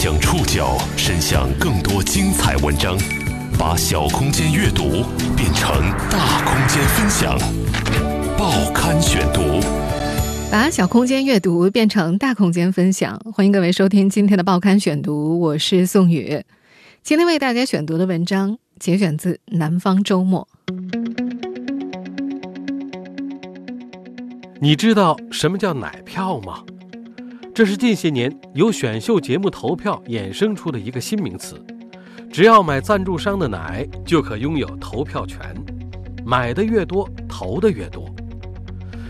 将触角伸向更多精彩文章，把小空间阅读变成大空间分享。报刊选读，把小空间阅读变成大空间分享。欢迎各位收听今天的报刊选读，我是宋宇。今天为大家选读的文章节选自《南方周末》。你知道什么叫奶票吗？这是近些年由选秀节目投票衍生出的一个新名词。只要买赞助商的奶，就可拥有投票权，买的越多，投的越多。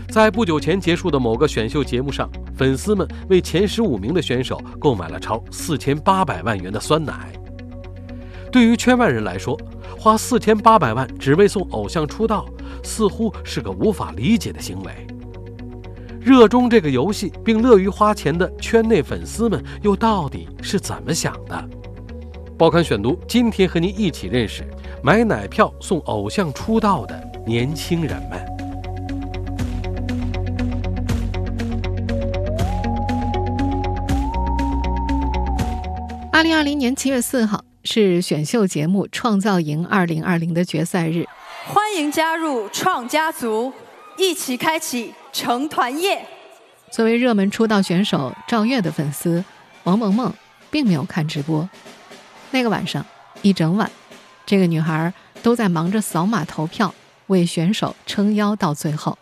在不久前结束的某个选秀节目上，粉丝们为前十五名的选手购买了超四千八百万元的酸奶。对于圈外人来说，花四千八百万只为送偶像出道，似乎是个无法理解的行为。热衷这个游戏并乐于花钱的圈内粉丝们又到底是怎么想的？报刊选读今天和您一起认识买奶票送偶像出道的年轻人们。二零二零年七月四号是选秀节目《创造营二零二零》的决赛日，欢迎加入创家族，一起开启。成团夜。作为热门出道选手赵月的粉丝，王萌萌并没有看直播。那个晚上一整晚，这个女孩都在忙着扫码投票，为选手撑腰到最后。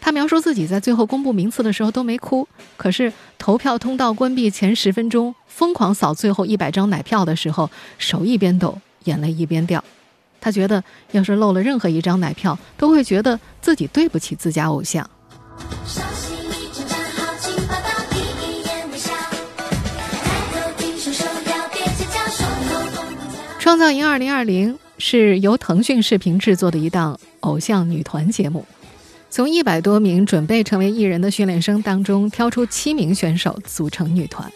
她描述自己在最后公布名次的时候都没哭，可是投票通道关闭前十分钟，疯狂扫最后一百张奶票的时候，手一边抖，眼泪一边掉。他觉得，要是漏了任何一张奶票，都会觉得自己对不起自家偶像。创造营二零二零是由腾讯视频制作的一档偶像女团节目，从一百多名准备成为艺人的训练生当中挑出七名选手组成女团。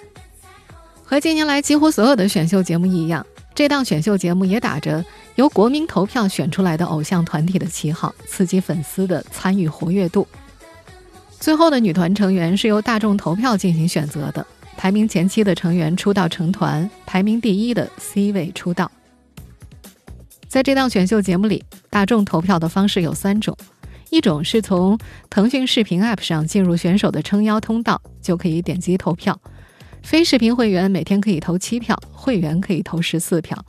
和近年来几乎所有的选秀节目一样。这档选秀节目也打着由国民投票选出来的偶像团体的旗号，刺激粉丝的参与活跃度。最后的女团成员是由大众投票进行选择的，排名前期的成员出道成团，排名第一的 C 位出道。在这档选秀节目里，大众投票的方式有三种：一种是从腾讯视频 App 上进入选手的撑腰通道，就可以点击投票。非视频会员每天可以投七票，会员可以投十四票。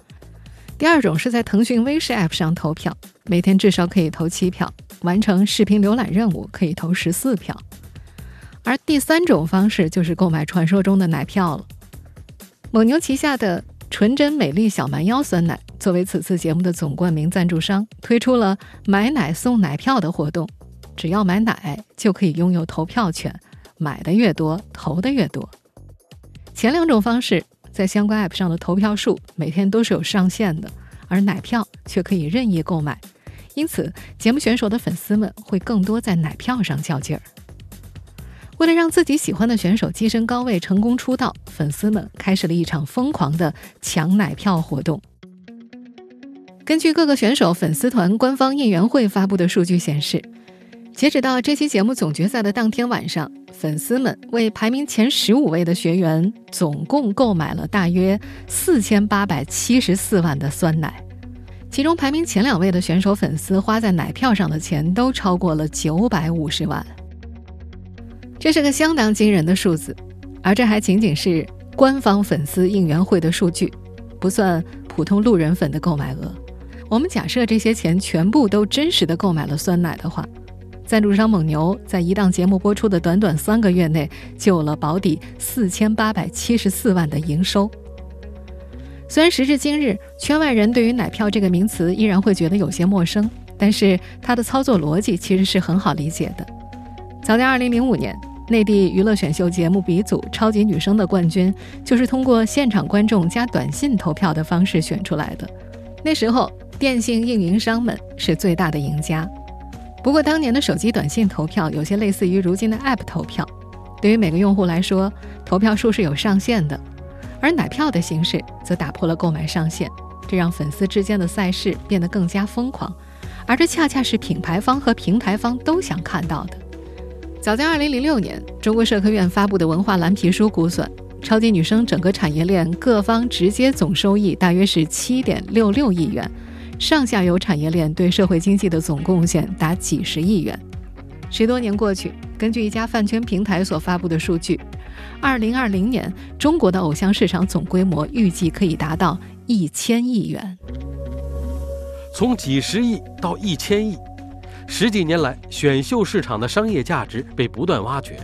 第二种是在腾讯微视 App 上投票，每天至少可以投七票，完成视频浏览任务可以投十四票。而第三种方式就是购买传说中的奶票了。蒙牛旗下的纯真美丽小蛮腰酸奶作为此次节目的总冠名赞助商，推出了买奶送奶票的活动，只要买奶就可以拥有投票权，买的越多，投的越多。前两种方式在相关 App 上的投票数每天都是有上限的，而奶票却可以任意购买，因此节目选手的粉丝们会更多在奶票上较劲儿。为了让自己喜欢的选手跻身高位、成功出道，粉丝们开始了一场疯狂的抢奶票活动。根据各个选手粉丝团官方应援会发布的数据显示。截止到这期节目总决赛的当天晚上，粉丝们为排名前十五位的学员总共购买了大约四千八百七十四万的酸奶，其中排名前两位的选手粉丝花在奶票上的钱都超过了九百五十万，这是个相当惊人的数字，而这还仅仅是官方粉丝应援会的数据，不算普通路人粉的购买额。我们假设这些钱全部都真实的购买了酸奶的话。赞助商蒙牛在一档节目播出的短短三个月内，就有了保底四千八百七十四万的营收。虽然时至今日，圈外人对于奶票这个名词依然会觉得有些陌生，但是它的操作逻辑其实是很好理解的。早在二零零五年，内地娱乐选秀节目鼻祖《超级女声》的冠军，就是通过现场观众加短信投票的方式选出来的。那时候，电信运营商们是最大的赢家。不过，当年的手机短信投票有些类似于如今的 App 投票，对于每个用户来说，投票数是有上限的；而奶票的形式则打破了购买上限，这让粉丝之间的赛事变得更加疯狂，而这恰恰是品牌方和平台方都想看到的。早在2006年，中国社科院发布的文化蓝皮书估算，超级女声整个产业链各方直接总收益大约是七点六六亿元，上下游产业链对社会经济的总贡献达几十亿元。十多年过去，根据一家饭圈平台所发布的数据，二零二零年中国的偶像市场总规模预计可以达到一千亿元。从几十亿到一千亿，十几年来，选秀市场的商业价值被不断挖掘。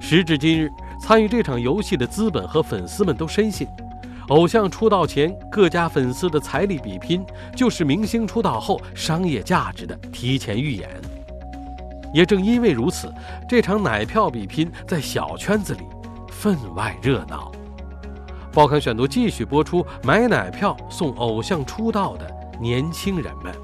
时至今日，参与这场游戏的资本和粉丝们都深信，偶像出道前各家粉丝的财力比拼，就是明星出道后商业价值的提前预演。也正因为如此，这场奶票比拼在小圈子里分外热闹。报刊选读继续播出：买奶票送偶像出道的年轻人们。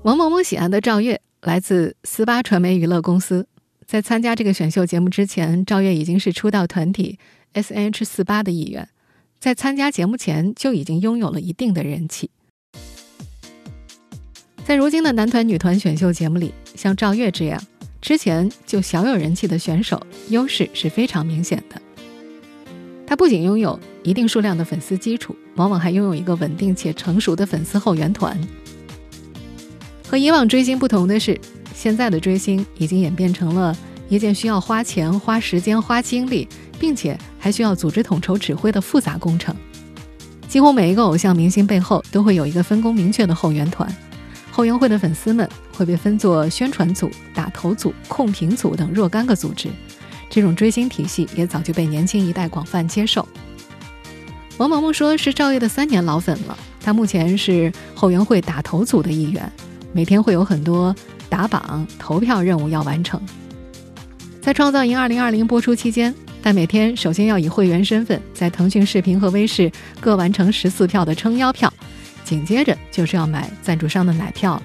王萌萌喜爱的赵月来自斯巴传媒娱乐公司，在参加这个选秀节目之前，赵月已经是出道团体 S H 四八的一员，在参加节目前就已经拥有了一定的人气。在如今的男团、女团选秀节目里，像赵月这样之前就小有人气的选手，优势是非常明显的。他不仅拥有一定数量的粉丝基础，往往还拥有一个稳定且成熟的粉丝后援团。和以往追星不同的是，现在的追星已经演变成了一件需要花钱、花时间、花精力，并且还需要组织统筹指挥的复杂工程。几乎每一个偶像明星背后都会有一个分工明确的后援团。后援会的粉丝们会被分作宣传组、打头组、控评组等若干个组织，这种追星体系也早就被年轻一代广泛接受。王萌萌说是赵烨的三年老粉了，他目前是后援会打头组的一员，每天会有很多打榜、投票任务要完成。在《创造营2020》播出期间，但每天首先要以会员身份在腾讯视频和微视各完成十四票的撑腰票。紧接着就是要买赞助商的奶票，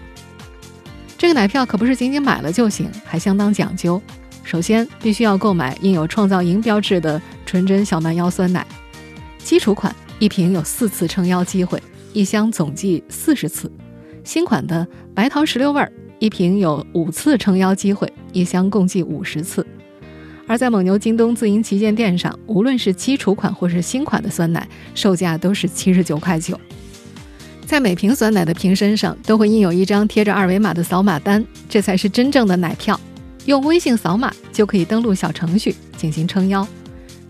这个奶票可不是仅仅买了就行，还相当讲究。首先必须要购买印有创造营标志的纯真小蛮腰酸奶，基础款一瓶有四次撑腰机会，一箱总计四十次；新款的白桃石榴味儿一瓶有五次撑腰机会，一箱共计五十次。而在蒙牛、京东自营旗舰店上，无论是基础款或是新款的酸奶，售价都是七十九块九。在每瓶酸奶的瓶身上都会印有一张贴着二维码的扫码单，这才是真正的奶票。用微信扫码就可以登录小程序进行撑腰。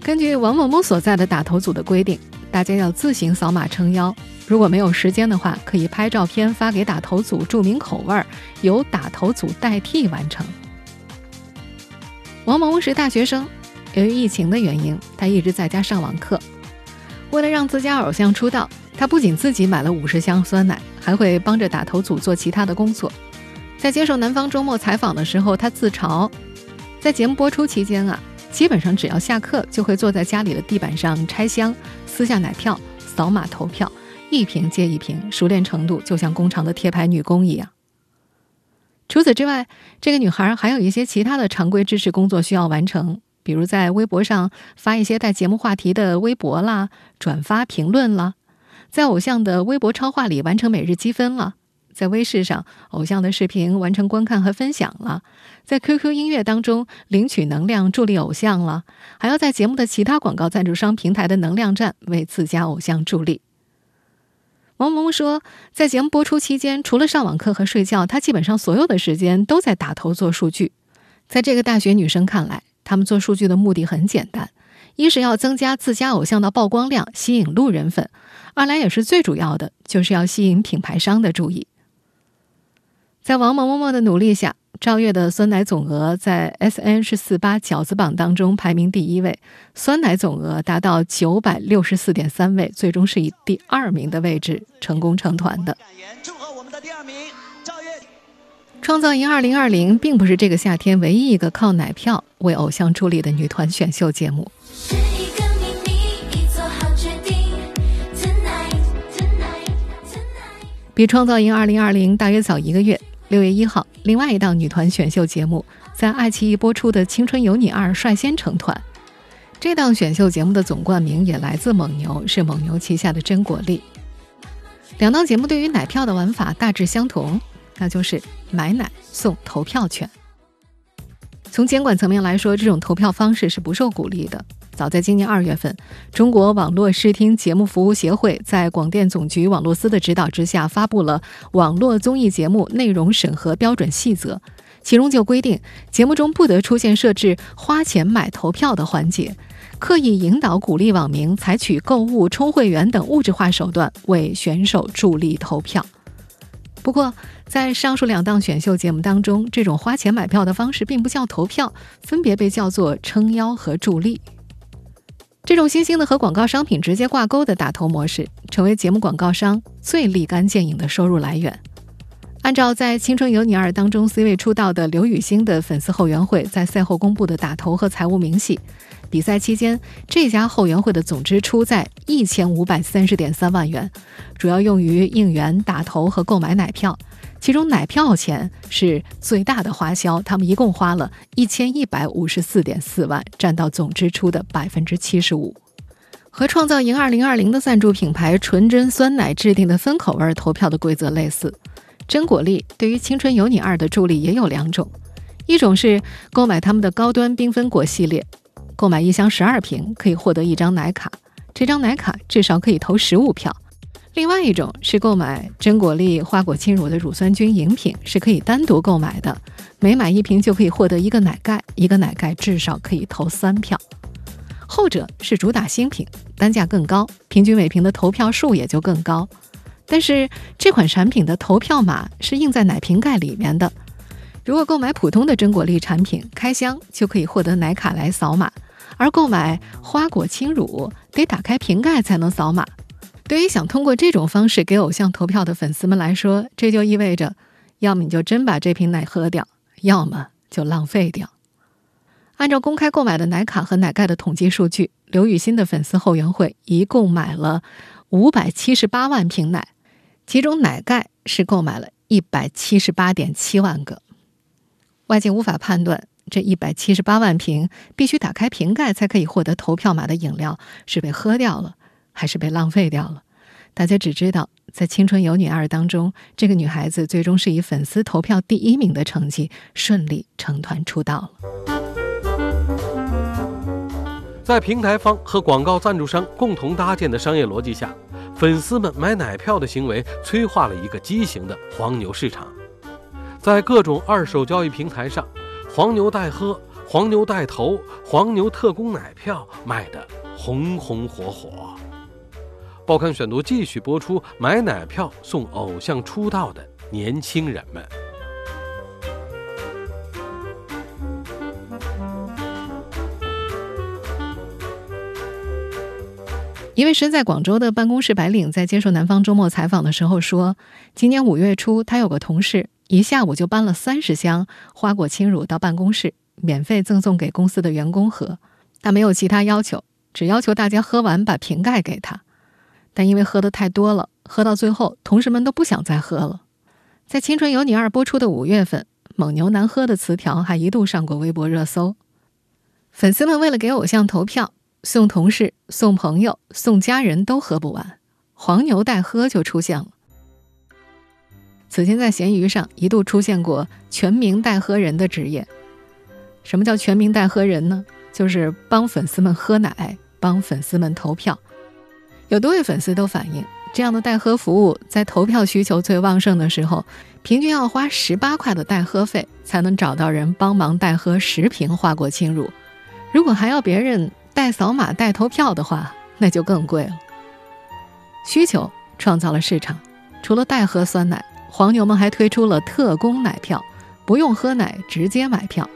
根据王某某所在的打头组的规定，大家要自行扫码撑腰。如果没有时间的话，可以拍照片发给打头组，注明口味儿，由打头组代替完成。王某某是大学生，由于疫情的原因，他一直在家上网课。为了让自家偶像出道。他不仅自己买了五十箱酸奶，还会帮着打头组做其他的工作。在接受南方周末采访的时候，他自嘲，在节目播出期间啊，基本上只要下课就会坐在家里的地板上拆箱、撕下奶票、扫码投票，一瓶接一瓶，熟练程度就像工厂的贴牌女工一样。除此之外，这个女孩还有一些其他的常规知识工作需要完成，比如在微博上发一些带节目话题的微博啦，转发评论啦。在偶像的微博超话里完成每日积分了，在微视上偶像的视频完成观看和分享了，在 QQ 音乐当中领取能量助力偶像了，还要在节目的其他广告赞助商平台的能量站为自家偶像助力。王萌萌说，在节目播出期间，除了上网课和睡觉，她基本上所有的时间都在打头做数据。在这个大学女生看来，他们做数据的目的很简单。一是要增加自家偶像的曝光量，吸引路人粉；二来也是最主要的，就是要吸引品牌商的注意。在王萌萌的努力下，赵月的酸奶总额在 S N 是四八饺子榜当中排名第一位，酸奶总额达到九百六十四点三位，最终是以第二名的位置成功成团的。祝贺我们的第二名赵月！创造营二零二零并不是这个夏天唯一一个靠奶票为偶像助力的女团选秀节目。比《创造营2020》大约早一个月，六月一号，另外一档女团选秀节目在爱奇艺播出的《青春有你二》率先成团。这档选秀节目的总冠名也来自蒙牛，是蒙牛旗下的真果粒。两档节目对于奶票的玩法大致相同，那就是买奶送投票权。从监管层面来说，这种投票方式是不受鼓励的。早在今年二月份，中国网络视听节目服务协会在广电总局网络司的指导之下，发布了《网络综艺节目内容审核标准细则》，其中就规定，节目中不得出现设置花钱买投票的环节，刻意引导、鼓励网民采取购物、充会员等物质化手段为选手助力投票。不过，在上述两档选秀节目当中，这种花钱买票的方式并不叫投票，分别被叫做撑腰和助力。这种新兴的和广告商品直接挂钩的打头模式，成为节目广告商最立竿见影的收入来源。按照在《青春有你二》当中 C 位出道的刘雨昕的粉丝后援会在赛后公布的打头和财务明细，比赛期间这家后援会的总支出在一千五百三十点三万元，主要用于应援、打头和购买奶票。其中奶票钱是最大的花销，他们一共花了一千一百五十四点四万，占到总支出的百分之七十五。和创造营二零二零的赞助品牌纯真酸奶制定的分口味投票的规则类似，真果粒对于青春有你二的助力也有两种，一种是购买他们的高端缤纷果系列，购买一箱十二瓶可以获得一张奶卡，这张奶卡至少可以投十五票。另外一种是购买真果粒花果轻乳的乳酸菌饮品，是可以单独购买的，每买一瓶就可以获得一个奶盖，一个奶盖至少可以投三票。后者是主打新品，单价更高，平均每瓶的投票数也就更高。但是这款产品的投票码是印在奶瓶盖里面的，如果购买普通的真果粒产品，开箱就可以获得奶卡来扫码，而购买花果轻乳得打开瓶盖才能扫码。对于想通过这种方式给偶像投票的粉丝们来说，这就意味着，要么你就真把这瓶奶喝掉，要么就浪费掉。按照公开购买的奶卡和奶盖的统计数据，刘雨欣的粉丝后援会一共买了五百七十八万瓶奶，其中奶盖是购买了一百七十八点七万个。外界无法判断这一百七十八万瓶必须打开瓶盖才可以获得投票码的饮料是被喝掉了。还是被浪费掉了。大家只知道，在《青春有你二》当中，这个女孩子最终是以粉丝投票第一名的成绩顺利成团出道了。在平台方和广告赞助商共同搭建的商业逻辑下，粉丝们买奶票的行为催化了一个畸形的黄牛市场。在各种二手交易平台上，黄牛代喝、黄牛代投、黄牛特供奶票卖得红红火火。报刊选读继续播出：买奶票送偶像出道的年轻人们。一位身在广州的办公室白领在接受南方周末采访的时候说：“今年五月初，他有个同事一下午就搬了三十箱花果轻乳到办公室，免费赠送给公司的员工喝。他没有其他要求，只要求大家喝完把瓶盖给他。”但因为喝的太多了，喝到最后，同事们都不想再喝了。在《青春有你二》播出的五月份，“蒙牛难喝”的词条还一度上过微博热搜。粉丝们为了给偶像投票，送同事、送朋友、送家人都喝不完，黄牛代喝就出现了。此前在闲鱼上一度出现过“全民代喝人”的职业。什么叫“全民代喝人”呢？就是帮粉丝们喝奶，帮粉丝们投票。有多位粉丝都反映，这样的代喝服务在投票需求最旺盛的时候，平均要花十八块的代喝费才能找到人帮忙代喝十瓶花果轻乳。如果还要别人代扫码、代投票的话，那就更贵了。需求创造了市场，除了代喝酸奶，黄牛们还推出了特供奶票，不用喝奶直接买票。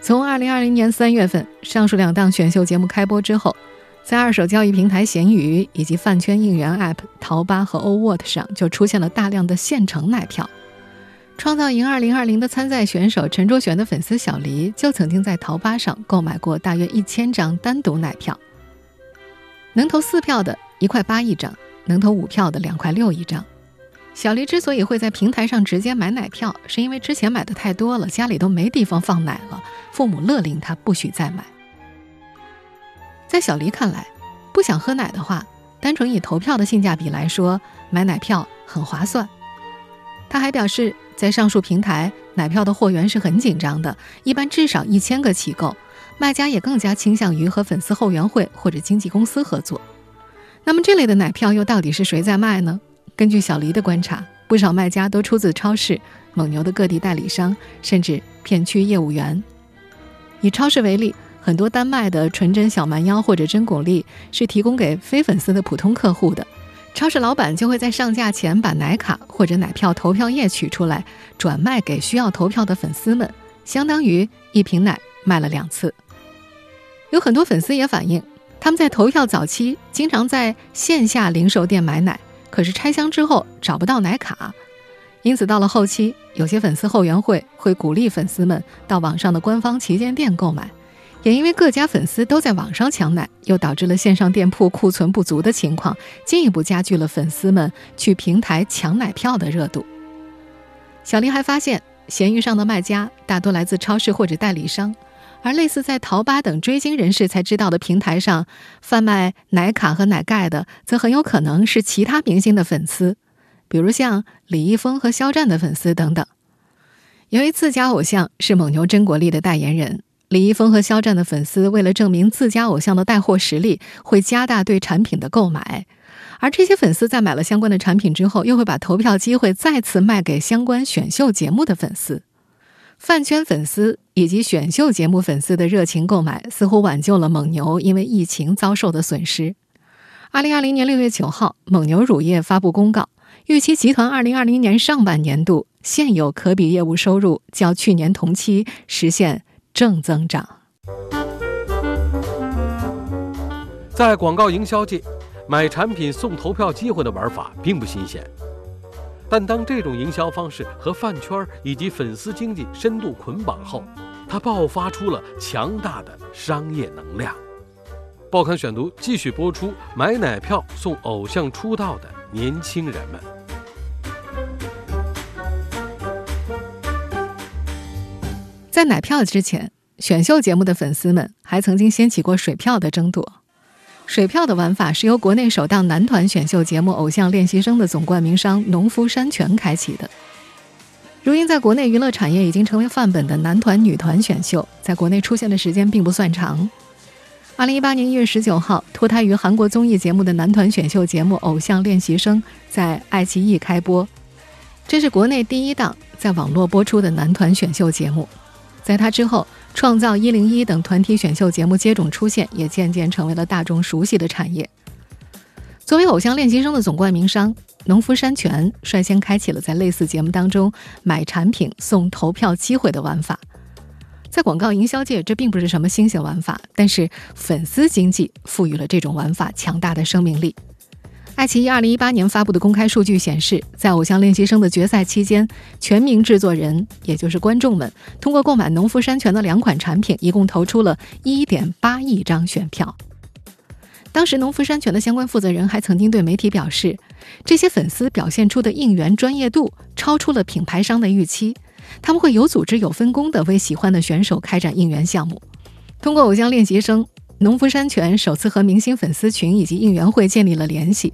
从二零二零年三月份上述两档选秀节目开播之后。在二手交易平台闲鱼以及饭圈应援 App 淘吧和 Owot 上，就出现了大量的现成奶票。创造营2020的参赛选手陈卓璇的粉丝小黎，就曾经在淘吧上购买过大约一千张单独奶票。能投四票的一块八一张，能投五票的两块六一张。小黎之所以会在平台上直接买奶票，是因为之前买的太多了，家里都没地方放奶了，父母勒令他不许再买。在小黎看来，不想喝奶的话，单纯以投票的性价比来说，买奶票很划算。他还表示，在上述平台，奶票的货源是很紧张的，一般至少一千个起购，卖家也更加倾向于和粉丝后援会或者经纪公司合作。那么这类的奶票又到底是谁在卖呢？根据小黎的观察，不少卖家都出自超市、蒙牛的各地代理商，甚至片区业务员。以超市为例，很多单卖的纯真小蛮腰或者真果粒是提供给非粉丝的普通客户的，超市老板就会在上架前把奶卡或者奶票投票页取出来，转卖给需要投票的粉丝们，相当于一瓶奶卖了两次。有很多粉丝也反映。他们在投票早期经常在线下零售店买奶，可是拆箱之后找不到奶卡，因此到了后期，有些粉丝后援会会鼓励粉丝们到网上的官方旗舰店购买。也因为各家粉丝都在网上抢奶，又导致了线上店铺库存不足的情况，进一步加剧了粉丝们去平台抢奶票的热度。小林还发现，闲鱼上的卖家大多来自超市或者代理商。而类似在淘吧等追星人士才知道的平台上贩卖奶卡和奶盖的，则很有可能是其他明星的粉丝，比如像李易峰和肖战的粉丝等等。由于自家偶像是蒙牛真果粒的代言人，李易峰和肖战的粉丝为了证明自家偶像的带货实力，会加大对产品的购买。而这些粉丝在买了相关的产品之后，又会把投票机会再次卖给相关选秀节目的粉丝。饭圈粉丝以及选秀节目粉丝的热情购买，似乎挽救了蒙牛因为疫情遭受的损失。二零二零年六月九号，蒙牛乳业发布公告，预期集团二零二零年上半年度现有可比业务收入较去年同期实现正增长。在广告营销界，买产品送投票机会的玩法并不新鲜。但当这种营销方式和饭圈以及粉丝经济深度捆绑后，它爆发出了强大的商业能量。报刊选读继续播出：买奶票送偶像出道的年轻人们。在买票之前，选秀节目的粉丝们还曾经掀起过水票的争夺。水票的玩法是由国内首档男团选秀节目《偶像练习生》的总冠名商农夫山泉开启的。如今，在国内娱乐产业已经成为范本的男团、女团选秀，在国内出现的时间并不算长。二零一八年一月十九号，脱胎于韩国综艺节目的男团选秀节目《偶像练习生》在爱奇艺开播，这是国内第一档在网络播出的男团选秀节目。在它之后，创造一零一等团体选秀节目接踵出现，也渐渐成为了大众熟悉的产业。作为偶像练习生的总冠名商，农夫山泉率先开启了在类似节目当中买产品送投票机会的玩法。在广告营销界，这并不是什么新鲜玩法，但是粉丝经济赋予了这种玩法强大的生命力。爱奇艺二零一八年发布的公开数据显示，在《偶像练习生》的决赛期间，全民制作人，也就是观众们，通过购买农夫山泉的两款产品，一共投出了一点八亿张选票。当时，农夫山泉的相关负责人还曾经对媒体表示，这些粉丝表现出的应援专业度超出了品牌商的预期，他们会有组织、有分工的为喜欢的选手开展应援项目，通过《偶像练习生》。农夫山泉首次和明星粉丝群以及应援会建立了联系，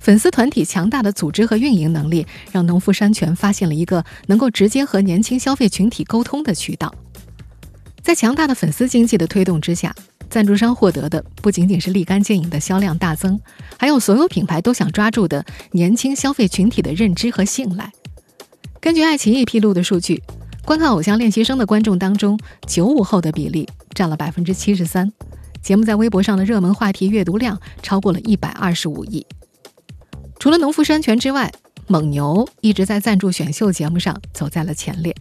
粉丝团体强大的组织和运营能力，让农夫山泉发现了一个能够直接和年轻消费群体沟通的渠道。在强大的粉丝经济的推动之下，赞助商获得的不仅仅是立竿见影的销量大增，还有所有品牌都想抓住的年轻消费群体的认知和信赖。根据爱奇艺披露的数据，观看《偶像练习生》的观众当中，九五后的比例占了百分之七十三。节目在微博上的热门话题阅读量超过了一百二十五亿。除了农夫山泉之外，蒙牛一直在赞助选秀节目上走在了前列。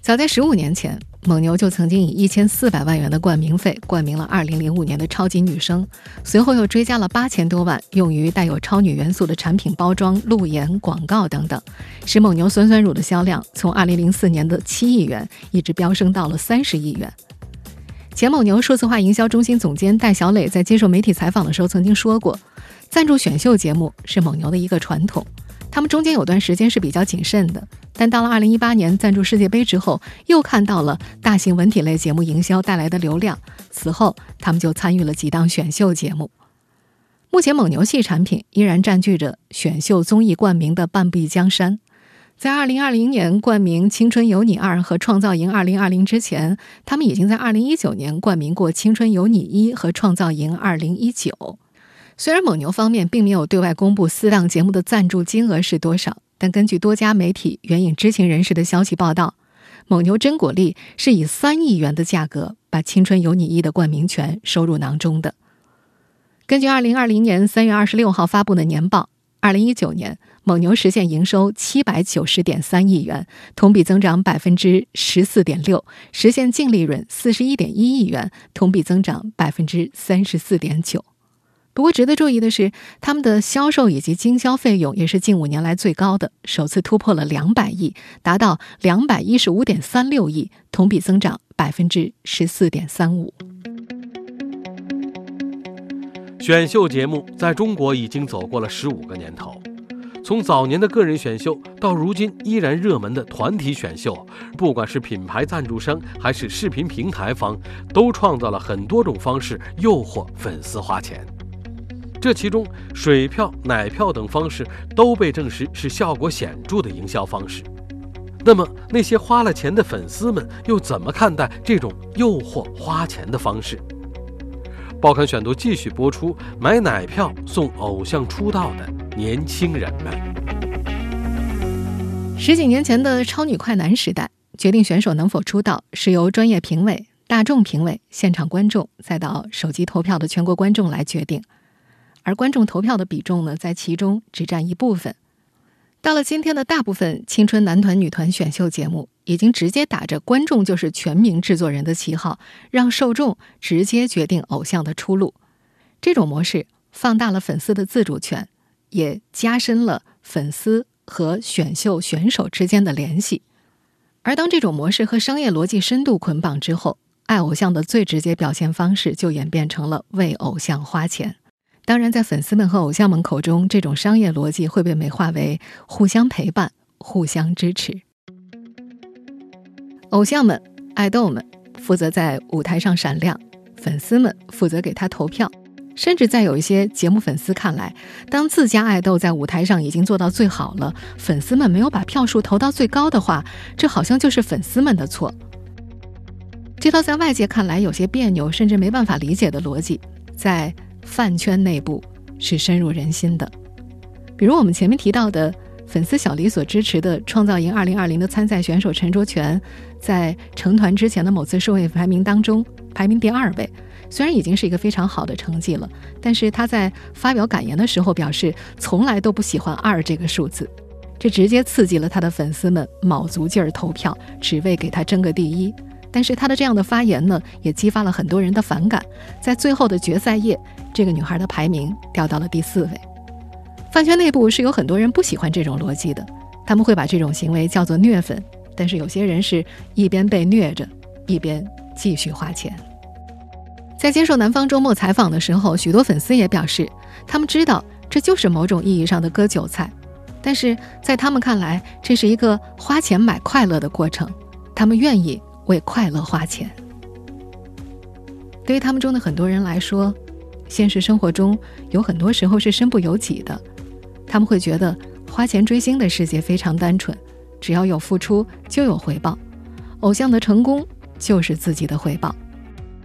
早在十五年前，蒙牛就曾经以一千四百万元的冠名费冠名了二零零五年的超级女声，随后又追加了八千多万用于带有超女元素的产品包装、路演、广告等等，使蒙牛酸酸乳的销量从二零零四年的七亿元一直飙升到了三十亿元。前蒙牛数字化营销中心总监戴小磊在接受媒体采访的时候曾经说过，赞助选秀节目是蒙牛的一个传统。他们中间有段时间是比较谨慎的，但到了2018年赞助世界杯之后，又看到了大型文体类节目营销带来的流量，此后他们就参与了几档选秀节目。目前蒙牛系产品依然占据着选秀综艺冠名的半壁江山。在2020年冠名《青春有你二》和《创造营2020》之前，他们已经在2019年冠名过《青春有你一》和《创造营2019》。虽然蒙牛方面并没有对外公布四档节目的赞助金额是多少，但根据多家媒体援引知情人士的消息报道，蒙牛真果粒是以三亿元的价格把《青春有你一》的冠名权收入囊中的。根据2020年3月26号发布的年报，2019年。蒙牛实现营收七百九十点三亿元，同比增长百分之十四点六，实现净利润四十一点一亿元，同比增长百分之三十四点九。不过，值得注意的是，他们的销售以及经销费用也是近五年来最高的，首次突破了两百亿，达到两百一十五点三六亿，同比增长百分之十四点三五。选秀节目在中国已经走过了十五个年头。从早年的个人选秀到如今依然热门的团体选秀，不管是品牌赞助商还是视频平台方，都创造了很多种方式诱惑粉丝花钱。这其中，水票、奶票等方式都被证实是效果显著的营销方式。那么，那些花了钱的粉丝们又怎么看待这种诱惑花钱的方式？报刊选读继续播出：买奶票送偶像出道的年轻人们。十几年前的超女快男时代，决定选手能否出道是由专业评委、大众评委、现场观众，再到手机投票的全国观众来决定，而观众投票的比重呢，在其中只占一部分。到了今天的大部分青春男团、女团选秀节目，已经直接打着观众就是全民制作人的旗号，让受众直接决定偶像的出路。这种模式放大了粉丝的自主权，也加深了粉丝和选秀选手之间的联系。而当这种模式和商业逻辑深度捆绑之后，爱偶像的最直接表现方式就演变成了为偶像花钱。当然，在粉丝们和偶像们口中，这种商业逻辑会被美化为互相陪伴、互相支持。偶像们、爱豆们负责在舞台上闪亮，粉丝们负责给他投票。甚至在有一些节目粉丝看来，当自家爱豆在舞台上已经做到最好了，粉丝们没有把票数投到最高的话，这好像就是粉丝们的错。这套在外界看来有些别扭，甚至没办法理解的逻辑，在。饭圈内部是深入人心的，比如我们前面提到的粉丝小黎所支持的《创造营2020》的参赛选手陈卓权，在成团之前的某次社会排名当中排名第二位，虽然已经是一个非常好的成绩了，但是他在发表感言的时候表示，从来都不喜欢二这个数字，这直接刺激了他的粉丝们卯足劲儿投票，只为给他争个第一。但是他的这样的发言呢，也激发了很多人的反感，在最后的决赛夜。这个女孩的排名掉到了第四位。饭圈内部是有很多人不喜欢这种逻辑的，他们会把这种行为叫做虐粉。但是有些人是一边被虐着，一边继续花钱。在接受南方周末采访的时候，许多粉丝也表示，他们知道这就是某种意义上的割韭菜，但是在他们看来，这是一个花钱买快乐的过程，他们愿意为快乐花钱。对于他们中的很多人来说，现实生活中有很多时候是身不由己的，他们会觉得花钱追星的世界非常单纯，只要有付出就有回报，偶像的成功就是自己的回报。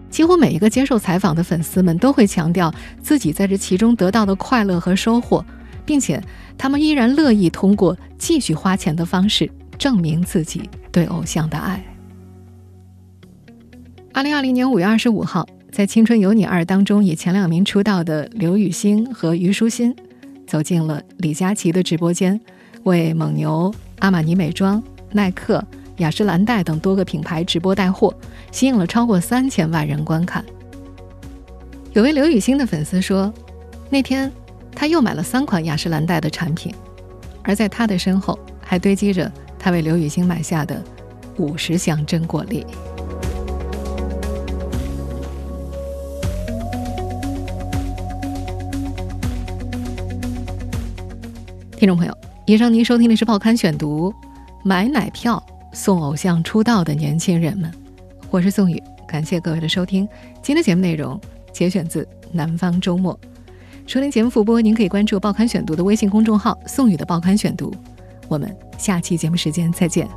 几乎每一个接受采访的粉丝们都会强调自己在这其中得到的快乐和收获，并且他们依然乐意通过继续花钱的方式证明自己对偶像的爱。二零二零年五月二十五号。在《青春有你二》当中，以前两名出道的刘雨昕和虞书欣，走进了李佳琦的直播间，为蒙牛、阿玛尼美妆、耐克、雅诗兰黛等多个品牌直播带货，吸引了超过三千万人观看。有位刘雨昕的粉丝说，那天他又买了三款雅诗兰黛的产品，而在他的身后还堆积着他为刘雨昕买下的五十箱真果粒。听众朋友，以上您收听的是《报刊选读》，买奶票送偶像出道的年轻人们，我是宋宇，感谢各位的收听。今天节目内容节选自《南方周末》，收听节目复播，您可以关注《报刊选读》的微信公众号“宋宇的报刊选读”。我们下期节目时间再见。